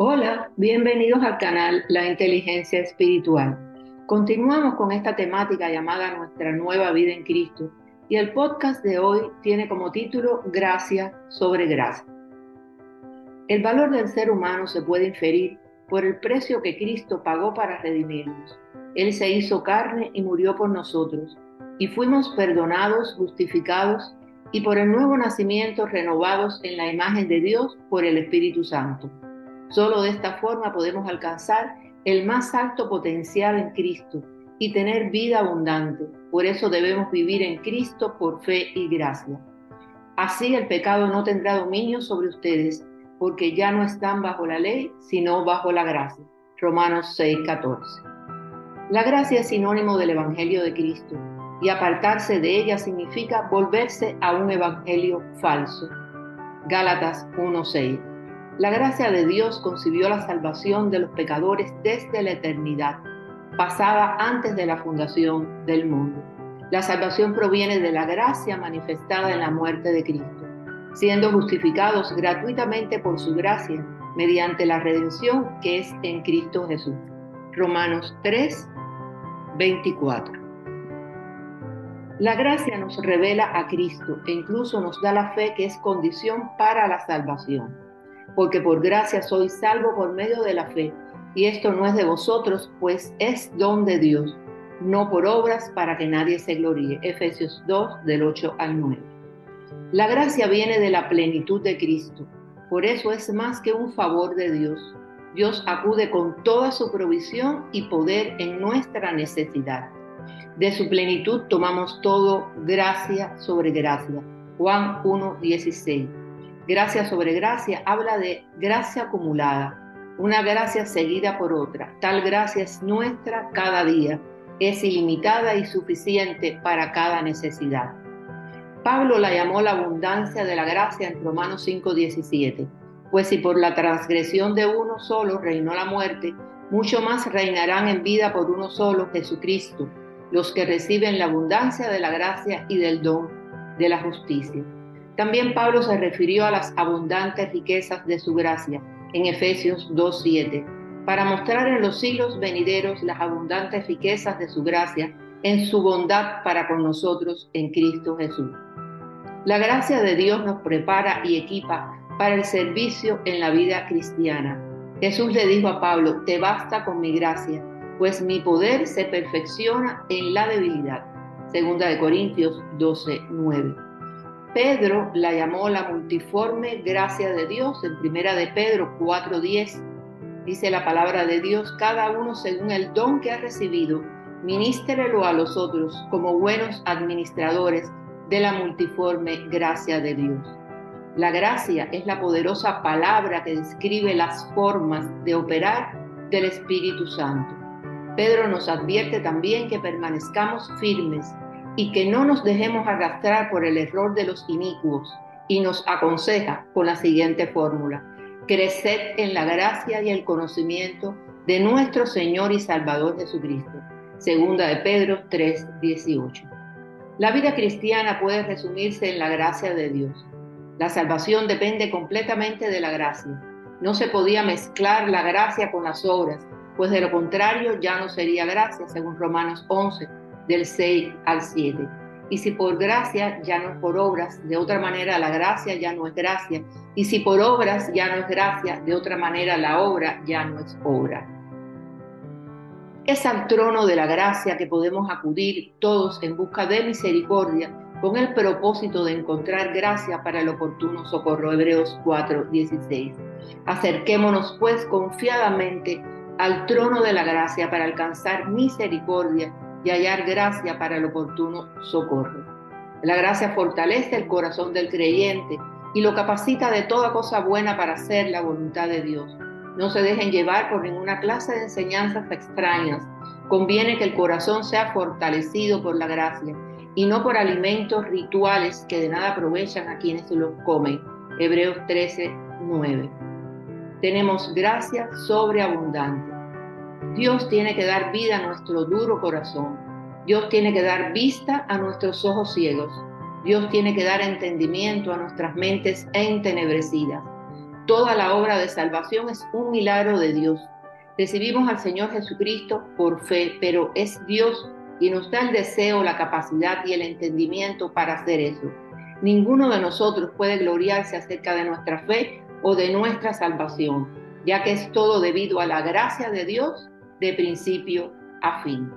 Hola, bienvenidos al canal La Inteligencia Espiritual. Continuamos con esta temática llamada Nuestra nueva vida en Cristo y el podcast de hoy tiene como título Gracia sobre Gracia. El valor del ser humano se puede inferir por el precio que Cristo pagó para redimirnos. Él se hizo carne y murió por nosotros, y fuimos perdonados, justificados y por el nuevo nacimiento renovados en la imagen de Dios por el Espíritu Santo. Solo de esta forma podemos alcanzar el más alto potencial en Cristo y tener vida abundante. Por eso debemos vivir en Cristo por fe y gracia. Así el pecado no tendrá dominio sobre ustedes, porque ya no están bajo la ley, sino bajo la gracia. Romanos 6:14. La gracia es sinónimo del Evangelio de Cristo y apartarse de ella significa volverse a un Evangelio falso. Gálatas 1:6. La gracia de Dios concibió la salvación de los pecadores desde la eternidad, pasada antes de la fundación del mundo. La salvación proviene de la gracia manifestada en la muerte de Cristo, siendo justificados gratuitamente por su gracia mediante la redención que es en Cristo Jesús. Romanos 3, 24. La gracia nos revela a Cristo e incluso nos da la fe que es condición para la salvación porque por gracia soy salvo por medio de la fe, y esto no es de vosotros, pues es don de Dios, no por obras para que nadie se gloríe. Efesios 2 del 8 al 9. La gracia viene de la plenitud de Cristo, por eso es más que un favor de Dios. Dios acude con toda su provisión y poder en nuestra necesidad. De su plenitud tomamos todo gracia sobre gracia. Juan 1, 16. Gracia sobre gracia habla de gracia acumulada, una gracia seguida por otra. Tal gracia es nuestra cada día, es ilimitada y suficiente para cada necesidad. Pablo la llamó la abundancia de la gracia en Romanos 5:17, pues si por la transgresión de uno solo reinó la muerte, mucho más reinarán en vida por uno solo, Jesucristo, los que reciben la abundancia de la gracia y del don de la justicia. También Pablo se refirió a las abundantes riquezas de su gracia en Efesios 2.7, para mostrar en los siglos venideros las abundantes riquezas de su gracia en su bondad para con nosotros en Cristo Jesús. La gracia de Dios nos prepara y equipa para el servicio en la vida cristiana. Jesús le dijo a Pablo, te basta con mi gracia, pues mi poder se perfecciona en la debilidad. Segunda de Corintios 12.9. Pedro la llamó la multiforme gracia de Dios en primera de Pedro 4:10. Dice la palabra de Dios, cada uno según el don que ha recibido, ministrelo a los otros como buenos administradores de la multiforme gracia de Dios. La gracia es la poderosa palabra que describe las formas de operar del Espíritu Santo. Pedro nos advierte también que permanezcamos firmes y que no nos dejemos arrastrar por el error de los inicuos y nos aconseja con la siguiente fórmula. Creced en la gracia y el conocimiento de nuestro Señor y Salvador Jesucristo. Segunda de Pedro 3:18. La vida cristiana puede resumirse en la gracia de Dios. La salvación depende completamente de la gracia. No se podía mezclar la gracia con las obras, pues de lo contrario ya no sería gracia, según Romanos 11, del 6 al 7. Y si por gracia ya no es por obras, de otra manera la gracia ya no es gracia. Y si por obras ya no es gracia, de otra manera la obra ya no es obra. Es al trono de la gracia que podemos acudir todos en busca de misericordia con el propósito de encontrar gracia para el oportuno socorro. Hebreos 4:16. Acerquémonos pues confiadamente al trono de la gracia para alcanzar misericordia y hallar gracia para el oportuno socorro. La gracia fortalece el corazón del creyente y lo capacita de toda cosa buena para hacer la voluntad de Dios. No se dejen llevar por ninguna clase de enseñanzas extrañas. Conviene que el corazón sea fortalecido por la gracia y no por alimentos rituales que de nada aprovechan a quienes los comen. Hebreos 13, 9. Tenemos gracia sobreabundante. Dios tiene que dar vida a nuestro duro corazón. Dios tiene que dar vista a nuestros ojos ciegos. Dios tiene que dar entendimiento a nuestras mentes entenebrecidas. Toda la obra de salvación es un milagro de Dios. Recibimos al Señor Jesucristo por fe, pero es Dios quien nos da el deseo, la capacidad y el entendimiento para hacer eso. Ninguno de nosotros puede gloriarse acerca de nuestra fe o de nuestra salvación, ya que es todo debido a la gracia de Dios de principio a fin.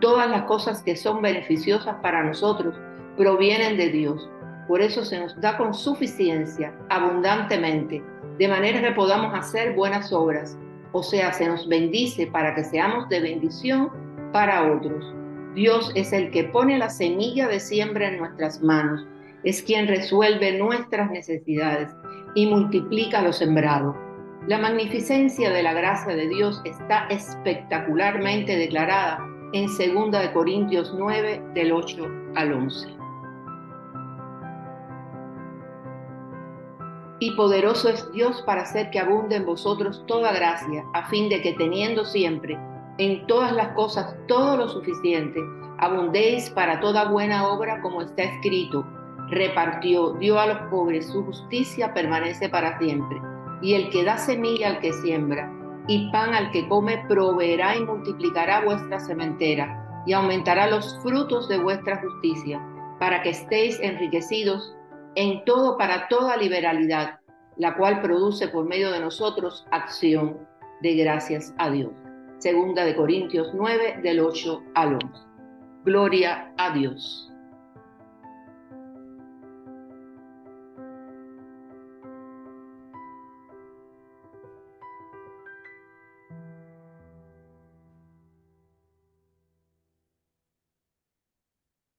Todas las cosas que son beneficiosas para nosotros provienen de Dios. Por eso se nos da con suficiencia, abundantemente, de manera que podamos hacer buenas obras. O sea, se nos bendice para que seamos de bendición para otros. Dios es el que pone la semilla de siembra en nuestras manos, es quien resuelve nuestras necesidades y multiplica lo sembrado. La magnificencia de la gracia de Dios está espectacularmente declarada en 2 Corintios 9 del 8 al 11. Y poderoso es Dios para hacer que abunde en vosotros toda gracia, a fin de que teniendo siempre en todas las cosas todo lo suficiente, abundéis para toda buena obra como está escrito, repartió, dio a los pobres, su justicia permanece para siempre y el que da semilla al que siembra y pan al que come proveerá y multiplicará vuestra sementera y aumentará los frutos de vuestra justicia, para que estéis enriquecidos en todo para toda liberalidad, la cual produce por medio de nosotros acción de gracias a Dios. Segunda de Corintios 9 del 8 al 11. Gloria a Dios.